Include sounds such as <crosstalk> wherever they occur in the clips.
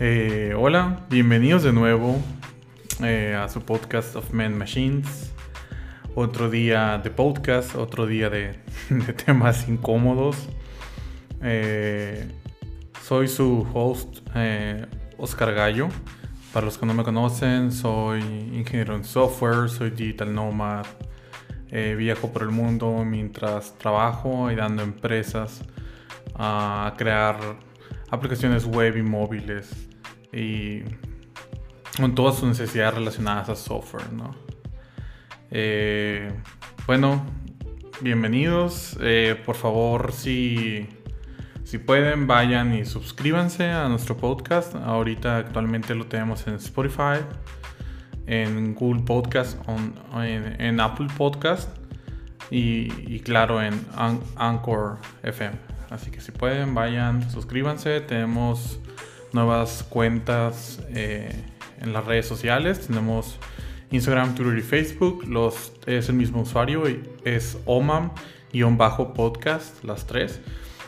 Eh, hola, bienvenidos de nuevo eh, a su podcast of Men Machines. Otro día de podcast, otro día de, <laughs> temas incómodos. Eh, soy su host, Oscar Gallo. Para los que no me conocen, soy ingeniero en software, soy digital nomad. viajo por el mundo mientras trabajo ayudando a empresas a crear aplicaciones web y móviles y con todas sus necesidades relacionadas a software, ¿no? Eh, bueno, bienvenidos. Eh, por favor, si, si pueden, vayan y suscríbanse a nuestro podcast. Ahorita actualmente lo tenemos en Spotify, en Google Podcast, en, Apple Podcast y, y claro, en Anchor FM. Así que si pueden, vayan, suscríbanse. Tenemos nuevas cuentas eh, en las redes sociales. Tenemos Instagram, Twitter y Facebook. Los, es el mismo usuario. Es omam-podcast, las tres.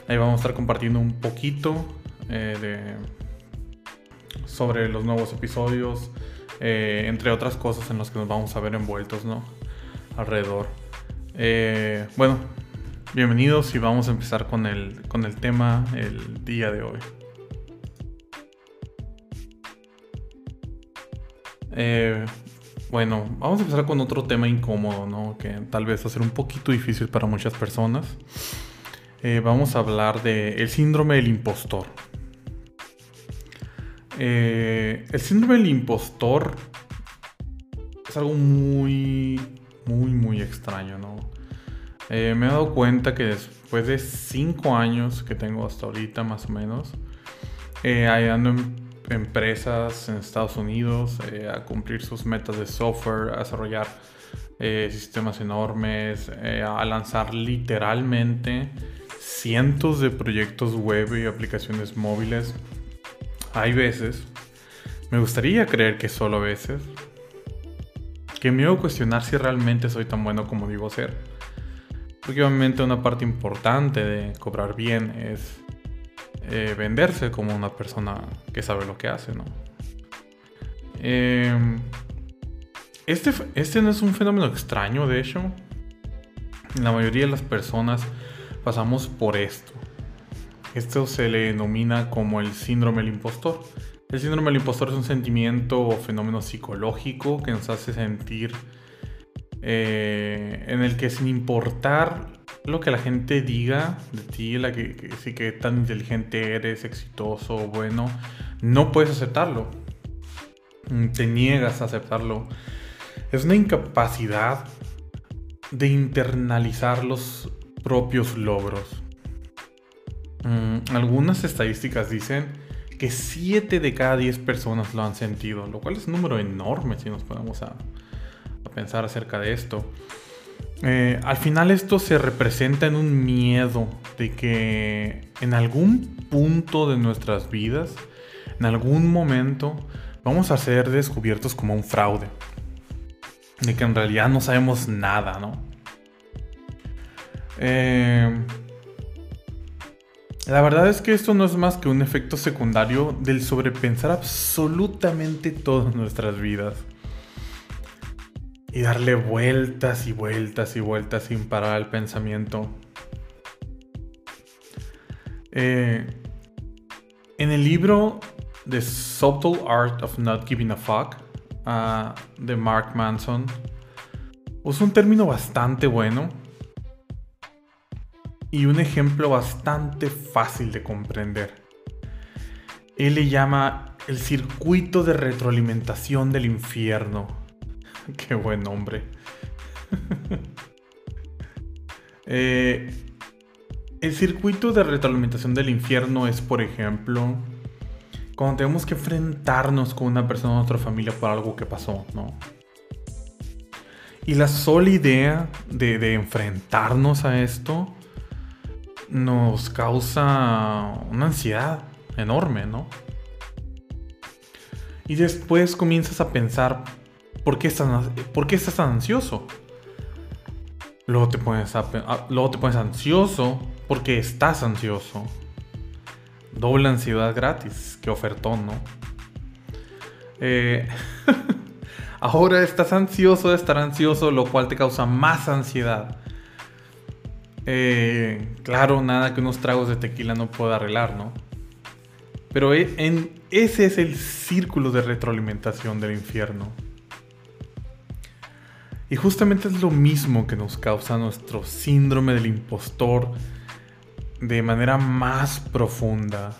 Ahí vamos a estar compartiendo un poquito eh, de, sobre los nuevos episodios. Eh, entre otras cosas en las que nos vamos a ver envueltos, ¿no? Alrededor. bueno, Bienvenidos y vamos a empezar con el, con el tema el día de hoy. Eh, bueno, vamos a empezar con otro tema incómodo, ¿no? Que tal vez va a ser un poquito difícil para muchas personas. Eh, vamos a hablar de el síndrome del impostor. Eh, el síndrome del impostor es algo muy, muy, muy extraño, ¿no? Me he dado cuenta que después de 5 años que tengo hasta ahorita más o menos, eh, ayudando en empresas en Estados Unidos eh, a cumplir sus metas de software, a desarrollar eh, sistemas enormes, a lanzar literalmente cientos de proyectos web y aplicaciones móviles. Hay veces, me gustaría creer que solo veces, que me hago cuestionar si realmente soy tan bueno como digo ser porque obviamente una parte importante de cobrar bien es eh, venderse como una persona que sabe lo que hace, ¿no? Em, este, este no es un fenómeno extraño, de hecho. La mayoría de las personas pasamos por esto. Esto se le denomina como el síndrome del impostor. El síndrome del impostor es un sentimiento o fenómeno psicológico que nos hace sentir eh, en el que sin importar lo que la gente diga de ti, la que, si que tan inteligente eres, exitoso, bueno, no puedes aceptarlo. Mm, te niegas a aceptarlo. Es una incapacidad de internalizar los propios logros. Mm, algunas estadísticas dicen que 7 de cada 10 personas lo han sentido, lo cual es un número enorme si nos ponemos a, pensar acerca de esto. Eh, al final esto se representa en un miedo de que en algún punto de nuestras vidas, en algún momento, vamos a ser descubiertos como un fraude. De que en realidad no sabemos nada, ¿no? Eh, la verdad es que esto no es más que un efecto secundario del sobrepensar absolutamente todas nuestras vidas y darle vueltas y vueltas y vueltas sin parar al pensamiento. Eh, en el libro The Subtle Art of Not Giving a Fuck uh, de Mark Manson, usa un término bastante bueno y un ejemplo bastante fácil de comprender. Él le llama el circuito de retroalimentación del infierno <laughs> Qué buen nombre. <laughs> Eh, el circuito de retroalimentación del infierno es, por ejemplo, cuando tenemos que enfrentarnos con una persona de nuestra familia por algo que pasó, ¿no? Y la sola idea de, de enfrentarnos a esto nos causa una ansiedad enorme, ¿no? Y después comienzas a pensar, ¿por qué estás, ¿por qué estás tan ansioso? Luego te, pones te pones ansioso porque estás ansioso. doble ansiedad gratis. Qué ofertón, ¿no? Eh, <laughs> ahora estás ansioso de estar ansioso, lo cual te causa más ansiedad. Eh, claro, nada que unos tragos de tequila no pueda arreglar, ¿no? Pero e, en, ese es el círculo de retroalimentación del infierno. Y justamente es lo mismo que nos causa nuestro síndrome del impostor de manera más profunda.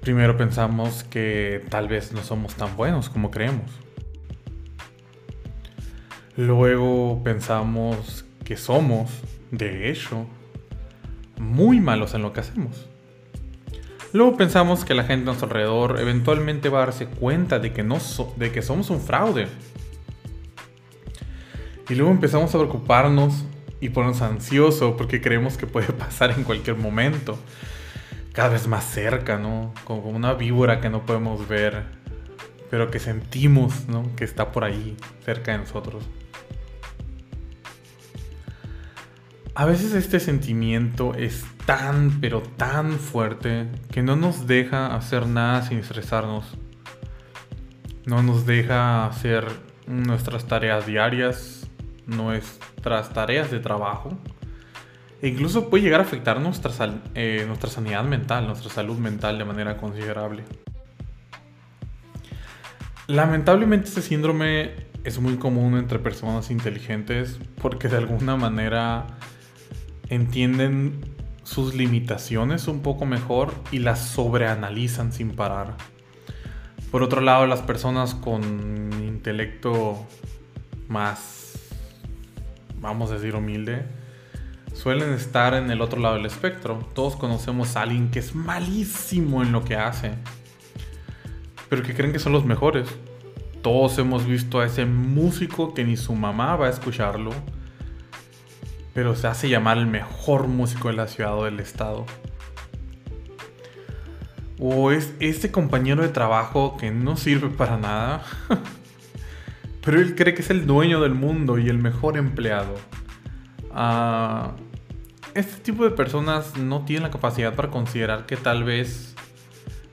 Primero pensamos que tal vez no somos tan buenos como creemos. Luego pensamos que somos, de hecho, muy malos en lo que hacemos. Luego pensamos que la gente a nuestro alrededor eventualmente va a darse cuenta de que, no de que somos un fraude. Y luego empezamos a preocuparnos y ponernos ansiosos porque creemos que puede <laughs> pasar en cualquier momento. Cada vez más cerca, ¿no? Como una víbora que no podemos ver, pero que sentimos, ¿no? Que está por ahí, cerca de nosotros. A veces este sentimiento es tan, pero tan fuerte que no nos deja hacer nada sin estresarnos. No nos deja hacer nuestras tareas diarias, nuestras tareas de trabajo. E incluso puede llegar a afectar nuestra, eh, nuestra sanidad mental, nuestra salud mental de manera considerable. Lamentablemente este síndrome es muy común entre personas inteligentes porque de alguna manera entienden sus limitaciones un poco mejor y las sobreanalizan sin parar. Por otro lado, las personas con intelecto más, vamos a decir, humilde, suelen estar en el otro lado del espectro. Todos conocemos a alguien que es malísimo en lo que hace, pero que creen que son los mejores. Todos hemos visto a ese músico que ni su mamá va a escucharlo pero se hace llamar el mejor músico de la ciudad o del estado. O es este compañero de trabajo que no sirve para nada, <laughs> pero él cree que es el dueño del mundo y el mejor empleado. Ah, este tipo de personas no tienen la capacidad para considerar que tal vez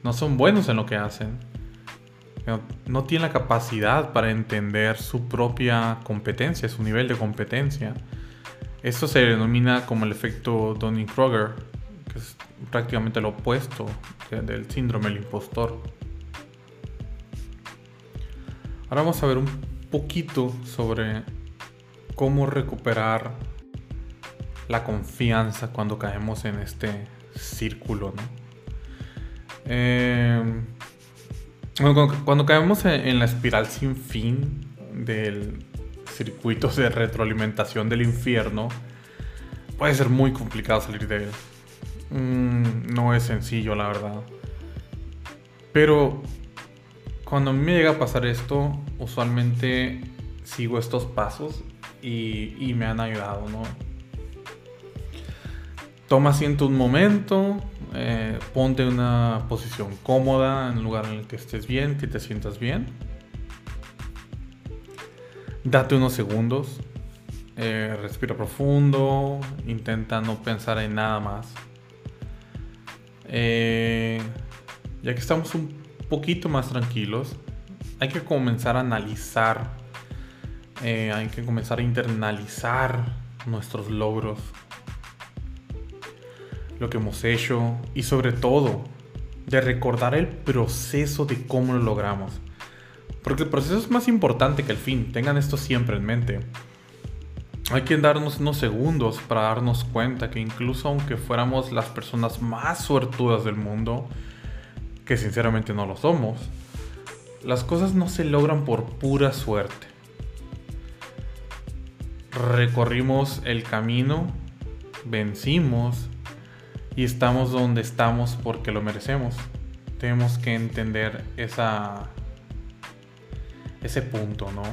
no son buenos en lo que hacen. no tienen la capacidad para entender su propia competencia, su nivel de competencia. Esto se denomina como el efecto Dunning-Kruger, que es prácticamente lo opuesto del síndrome del impostor. Ahora vamos a ver un poquito sobre cómo recuperar la confianza cuando caemos en este círculo. Em, cuando, caemos en la espiral sin fin del circuitos de retroalimentación del infierno, puede ser muy complicado salir de él. Mm, no es sencillo, la verdad. Pero cuando a mí me llega a pasar esto, usualmente sigo estos pasos y, me han ayudado, ¿no? Toma asiento un momento, eh, ponte en una posición cómoda, en un lugar en el que estés bien, que te sientas bien Date unos segundos, eh, respira profundo, intenta no pensar en nada más. Eh, ya que estamos un poquito más tranquilos, hay que comenzar a analizar, eh, hay que comenzar a internalizar nuestros logros, lo que hemos hecho y sobre todo de recordar el proceso de cómo lo logramos. Porque el proceso es más importante que el fin, tengan esto siempre en mente. Hay que darnos unos segundos para darnos cuenta que incluso aunque fuéramos las personas más suertudas del mundo, que sinceramente no lo somos, las cosas no se logran por pura suerte. Recorrimos el camino, vencimos y estamos donde estamos porque lo merecemos. Tenemos que entender esa ese punto, ¿no?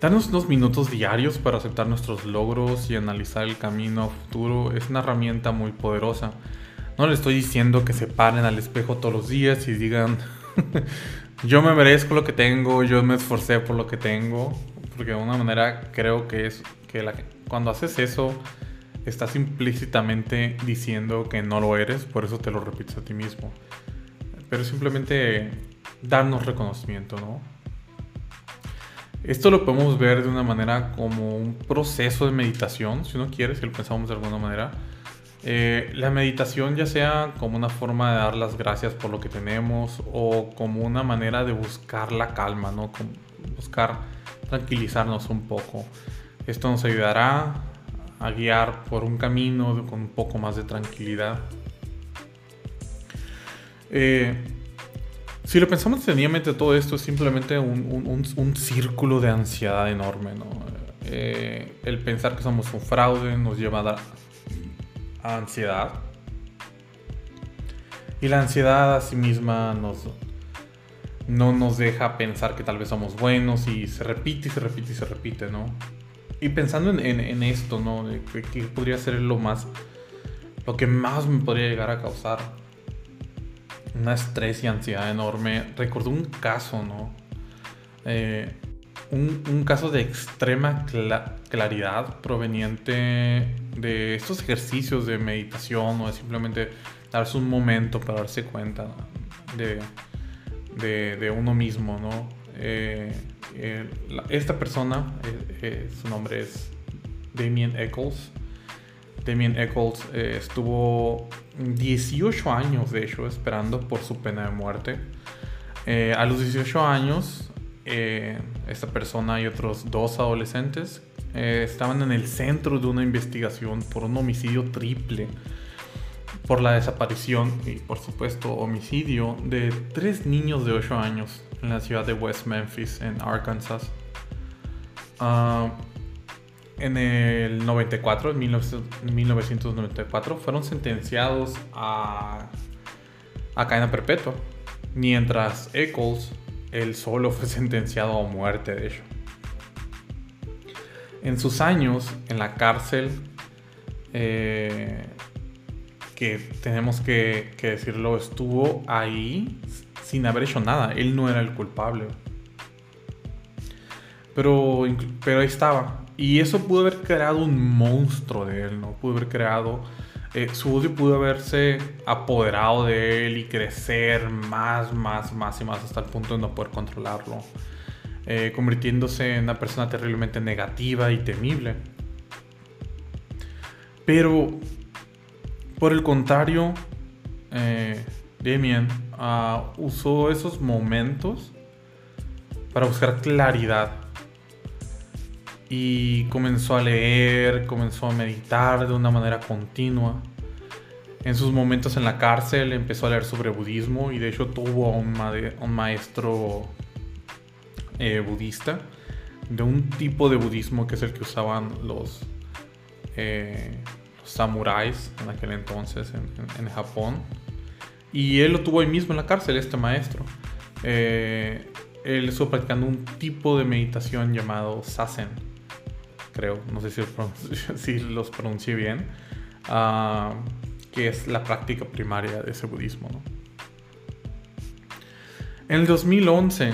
Darnos unos minutos diarios para aceptar nuestros logros y analizar el camino futuro es una herramienta muy poderosa. No le estoy diciendo que se paren al espejo todos los días y digan, <laughs> yo me merezco lo que tengo, yo me esforcé por lo que tengo, porque de alguna manera creo que es que cuando haces eso estás implícitamente diciendo que no lo eres, por eso te lo repites a ti mismo. Pero simplemente darnos reconocimiento, ¿no? Esto lo podemos ver de una manera como un proceso de meditación, si uno quiere, si lo pensamos de alguna manera. Eh, la meditación ya sea como una forma de dar las gracias por lo que tenemos o como una manera de buscar la calma, ¿no? buscar tranquilizarnos un poco. Esto nos ayudará a guiar por un camino con un poco más de tranquilidad. Eh, si lo pensamos detenidamente, todo esto es simplemente un, círculo de ansiedad enorme. ¿no? Eh, el pensar que somos un fraude nos lleva a, a ansiedad. Y la ansiedad a sí misma nos, no nos deja pensar que tal vez somos buenos y se repite y se repite y se repite, ¿no? Y pensando en, esto, ¿no? Que, podría ser lo más, lo que más me podría llegar a causar una estrés y ansiedad enorme. Recuerdo un caso, ¿no? Eh, un, caso de extrema claridad proveniente de estos ejercicios de meditación o de simplemente darse un momento para darse cuenta de, de, uno mismo, ¿no? Eh, eh, esta persona, eh, su nombre es Damien Eccles. Damien Eccles estuvo 18 años, de hecho, esperando por su pena de muerte. a los 18 años, esta persona y otros dos adolescentes estaban en el centro de una investigación por un homicidio triple por la desaparición y por supuesto homicidio de tres niños de 8 años en la ciudad de West Memphis, en Arkansas. Ah, en el 94, en 1994, fueron sentenciados a, a cadena perpetua, mientras Eccles, él solo fue <laughs> sentenciado a muerte, de hecho. En sus años en la cárcel, eh, que tenemos que, decirlo, estuvo ahí sin haber hecho nada. Él no era el culpable. Pero, pero ahí estaba. Y eso pudo haber creado un monstruo de él, ¿no? Pudo haber creado... Eh, su odio pudo haberse apoderado de él y crecer más, más, más y más hasta el punto de no poder controlarlo. Eh, convirtiéndose en una persona terriblemente negativa y temible. Pero por el contrario, eh, Damien ah, usó esos momentos para buscar claridad. Y comenzó a leer, comenzó a meditar de una manera continua. En sus momentos en la cárcel empezó a leer sobre budismo y de hecho tuvo un, un maestro eh, budista de un tipo de budismo que es el que usaban los, eh, samuráis en aquel entonces en, Japón. Y él lo tuvo ahí mismo en la cárcel, este maestro. Eh, él estuvo practicando un tipo de meditación llamado Sasen, creo, no sé si los, <laughs> si los pronuncié bien, ah, que es la práctica primaria de ese budismo. En el 2011,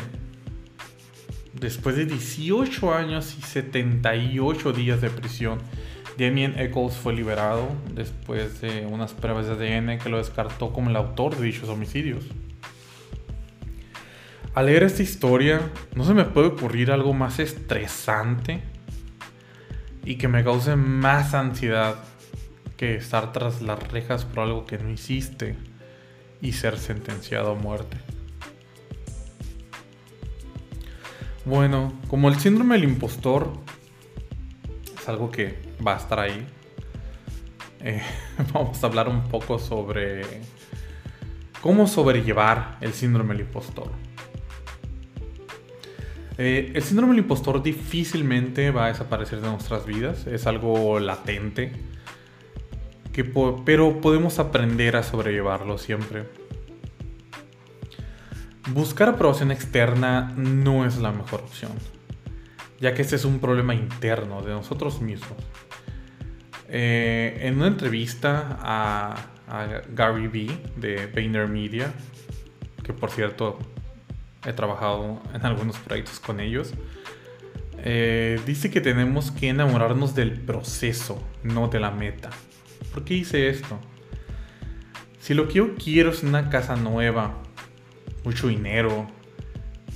después de 18 años y 78 días de prisión, Damien Eccles fue liberado después de unas pruebas de ADN que lo descartó como el autor de dichos homicidios. Al leer esta historia, no se me puede ocurrir algo más estresante y que me cause más ansiedad que estar tras las rejas por algo que no hiciste y ser sentenciado a muerte. Bueno, como el síndrome del impostor es algo que va a estar ahí. Eh, <laughs> vamos a hablar un poco sobre cómo sobrellevar el síndrome del impostor. Eh, el síndrome del impostor difícilmente va a desaparecer de nuestras vidas, es algo latente, pero podemos aprender a sobrellevarlo siempre. Buscar aprobación externa no es la mejor opción, ya que este es un problema interno de nosotros mismos. Eh, en una entrevista a, Gary Vee de VaynerMedia, que por cierto he trabajado en algunos proyectos con ellos, eh, dice que tenemos que enamorarnos del proceso, no de la meta. ¿Por qué dice esto? Si lo que yo quiero es una casa nueva, mucho dinero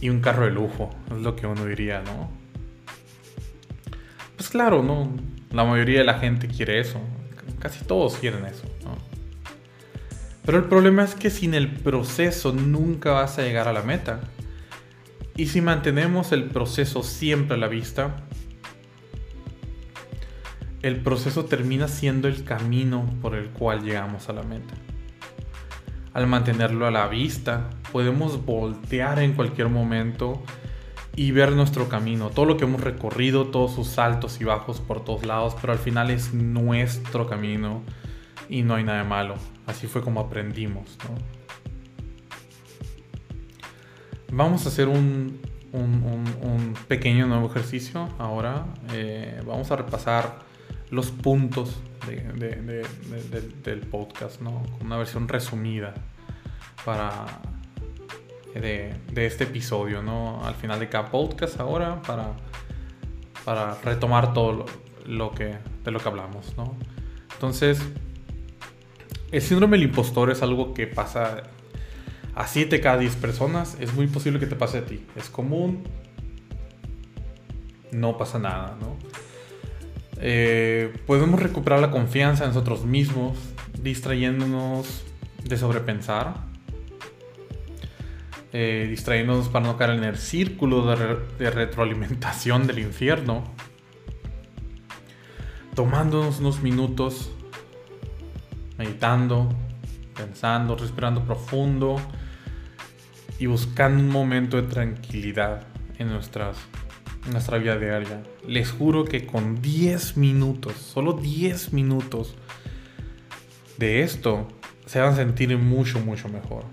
y un carro de lujo, es lo que uno diría, ¿no? Pues claro, ¿no? La mayoría de la gente quiere eso. Casi todos quieren eso, ¿no? Pero el problema es que sin el proceso nunca vas a llegar a la meta. Y si mantenemos el proceso siempre a la vista, el proceso termina siendo el camino por el cual llegamos a la meta. Al mantenerlo a la vista, podemos voltear en cualquier momento y ver nuestro camino, todo lo que hemos recorrido, todos sus altos y bajos por todos lados, pero al final es nuestro camino y no hay nada malo. Así fue como aprendimos. Vamos a hacer un, pequeño nuevo ejercicio ahora. Eh, vamos a repasar los puntos del podcast, ¿no? Una versión resumida para de, este episodio, ¿no? Al final de cada podcast ahora para, para retomar todo lo, que, de lo que hablamos, ¿no? Entonces, el síndrome del impostor es algo que pasa a 7 cada 10 personas. Es muy posible que te pase a ti. Es común. No pasa nada, ¿no? Eh, podemos recuperar la confianza en nosotros mismos, distrayéndonos de sobrepensar, eh, distrayéndonos para no caer en el círculo de, retroalimentación del infierno, tomándonos unos minutos, meditando, pensando, respirando profundo y buscando un momento de tranquilidad en nuestras nuestra vida diaria. Les juro que con 10 minutos, solo 10 minutos de esto, se van a sentir mucho, mucho mejor.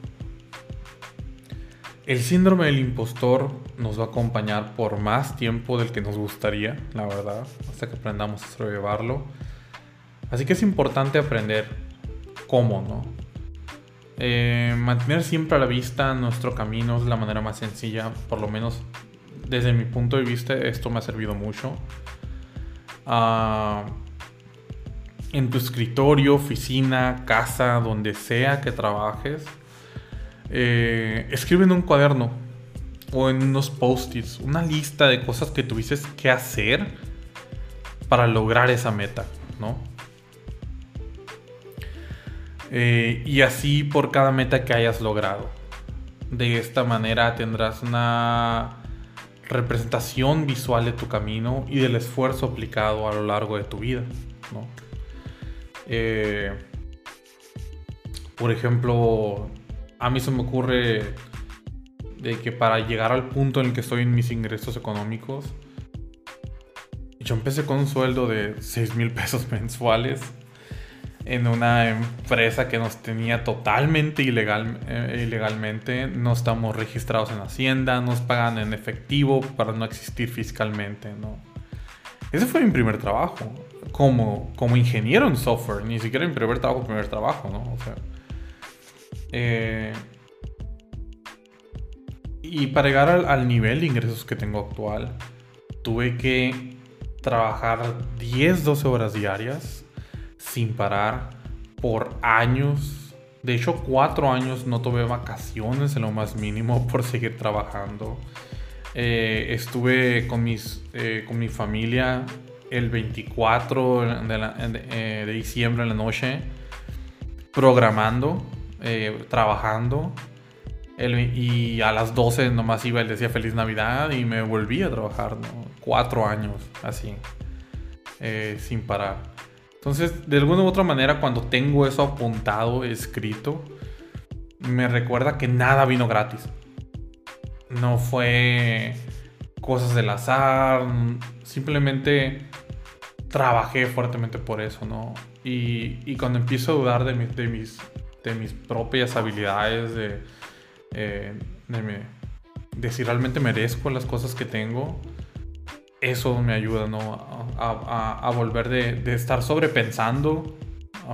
El síndrome del impostor nos va a acompañar por más tiempo del que nos gustaría, la verdad, hasta que aprendamos a sobrellevarlo. Así que es importante aprender cómo, ¿no? Eh, mantener siempre a la vista nuestro camino es la manera más sencilla, por lo menos desde mi punto de vista, esto me ha servido mucho. Ah, en tu escritorio, oficina, casa, donde sea que trabajes, eh, escribe en un cuaderno o en unos post-its una lista de cosas que tuvieses que hacer para lograr esa meta, ¿no? Eh, y así por cada meta que hayas logrado. De esta manera tendrás una representación visual de tu camino y del esfuerzo aplicado a lo largo de tu vida. Eh, por ejemplo, a mí se me ocurre de que para llegar al punto en el que estoy en mis ingresos económicos, yo empecé con un sueldo de 6 mil pesos <laughs> mensuales en una empresa que nos tenía totalmente ilegal, eh, ilegalmente. No estamos registrados en Hacienda, nos pagan en efectivo para no existir fiscalmente, ¿no? Ese fue mi primer trabajo como, como ingeniero en software, ni siquiera mi primer trabajo, primer trabajo, ¿no? O sea, eh, y para llegar al, nivel de ingresos que tengo actual, tuve que trabajar 10, 12 horas diarias sin parar por años. De hecho, cuatro años no tuve vacaciones en lo más mínimo <laughs> por seguir trabajando. Eh, estuve con, mis, eh, con mi familia el 24 eh, de, diciembre en la noche programando, trabajando. y a las 12 nomás iba y decía feliz Navidad y me volví a trabajar, Cuatro años así, sin parar. Entonces, de alguna u otra manera, cuando tengo eso apuntado, escrito, me recuerda que nada vino gratis. No fue cosas del azar, simplemente trabajé fuertemente por eso, ¿no? Y, cuando empiezo a dudar de, de, mis, de mis propias habilidades, de, eh, de, de si realmente merezco las cosas que tengo, eso me ayuda, ¿no? A, volver de, estar sobrepensando,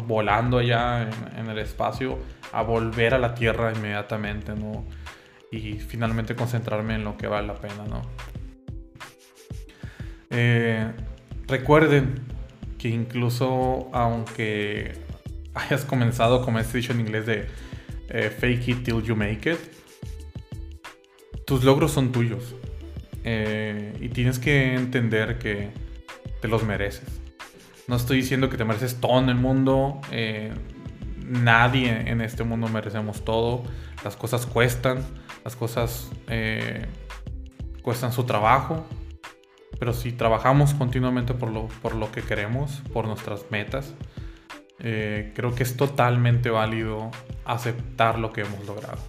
volando allá en, el espacio, a volver a la Tierra inmediatamente, ¿no? Y finalmente concentrarme en lo que vale la pena, ¿no? Eh, recuerden que incluso aunque hayas comenzado, como he dicho en inglés, de eh, fake it till you make it, tus logros son tuyos. Eh, y tienes que entender que te los mereces. No estoy diciendo que te mereces todo en el mundo. nadie en este mundo merecemos todo. Las cosas cuestan. Las cosas cuestan su trabajo. Pero si trabajamos continuamente por lo, por lo que queremos, por nuestras metas, eh, creo que es totalmente válido aceptar lo que hemos logrado.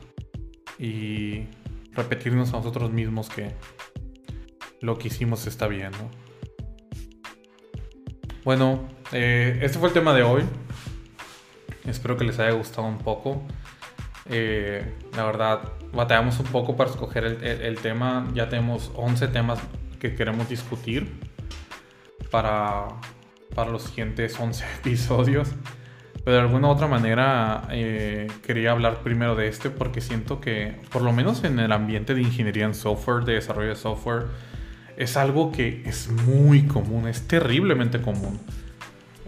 Y repetirnos a nosotros mismos que lo que hicimos está bien, Bueno, eh, este fue el tema de hoy. Espero que les haya gustado un poco. Eh, la verdad, batallamos un poco para escoger el, el tema. Ya tenemos 11 temas que queremos discutir para, para los siguientes 11 <laughs> episodios. Pero de alguna u otra manera eh, quería hablar primero de este porque siento que, por lo menos en el ambiente de ingeniería en software, de desarrollo de software, es algo que es muy común, es terriblemente común.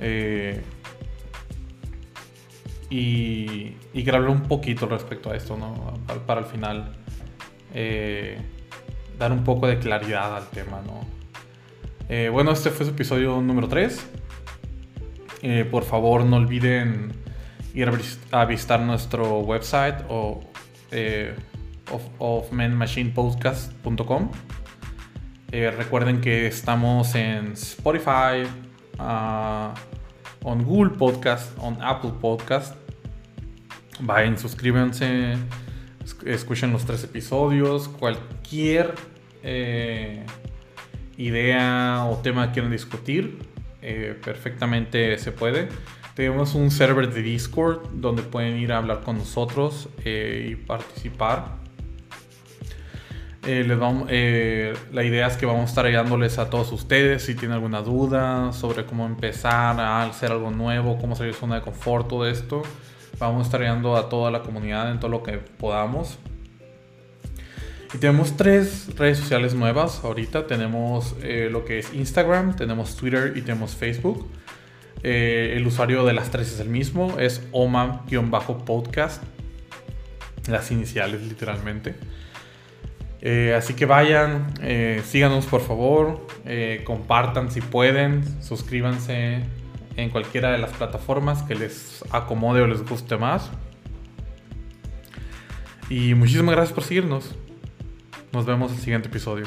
Eh, y, y quiero hablar un poquito respecto a esto, ¿no? Para, para el final. Eh, dar un poco de claridad al tema, ¿no? Eh, bueno, este fue su episodio número 3. Eh, por favor, no olviden ir a visitar nuestro website o of, eh, recuerden que estamos en Spotify, uh, en Google Podcast, en Apple Podcast. Vayan, suscríbanse, escuchen los tres episodios. Cualquier eh, idea o tema que quieran discutir, eh, perfectamente se puede. Tenemos un server de Discord donde pueden ir a hablar con nosotros y participar. Les vamos, la idea es que vamos a estar ayudándoles a todos ustedes si tienen alguna duda sobre cómo empezar a hacer algo nuevo, cómo salir de zona de confort, todo esto. Vamos a estar ayudando a toda la comunidad en todo lo que podamos. Y tenemos tres redes sociales nuevas ahorita. Tenemos eh, lo que es Instagram, tenemos Twitter y tenemos Facebook. Eh, el usuario de las tres es el mismo, es OMA-podcast. Las iniciales literalmente. Eh, así que vayan, síganos por favor, compartan si pueden, suscríbanse en cualquiera de las plataformas que les acomode o les guste más. Y muchísimas gracias por seguirnos. Nos vemos en el siguiente episodio.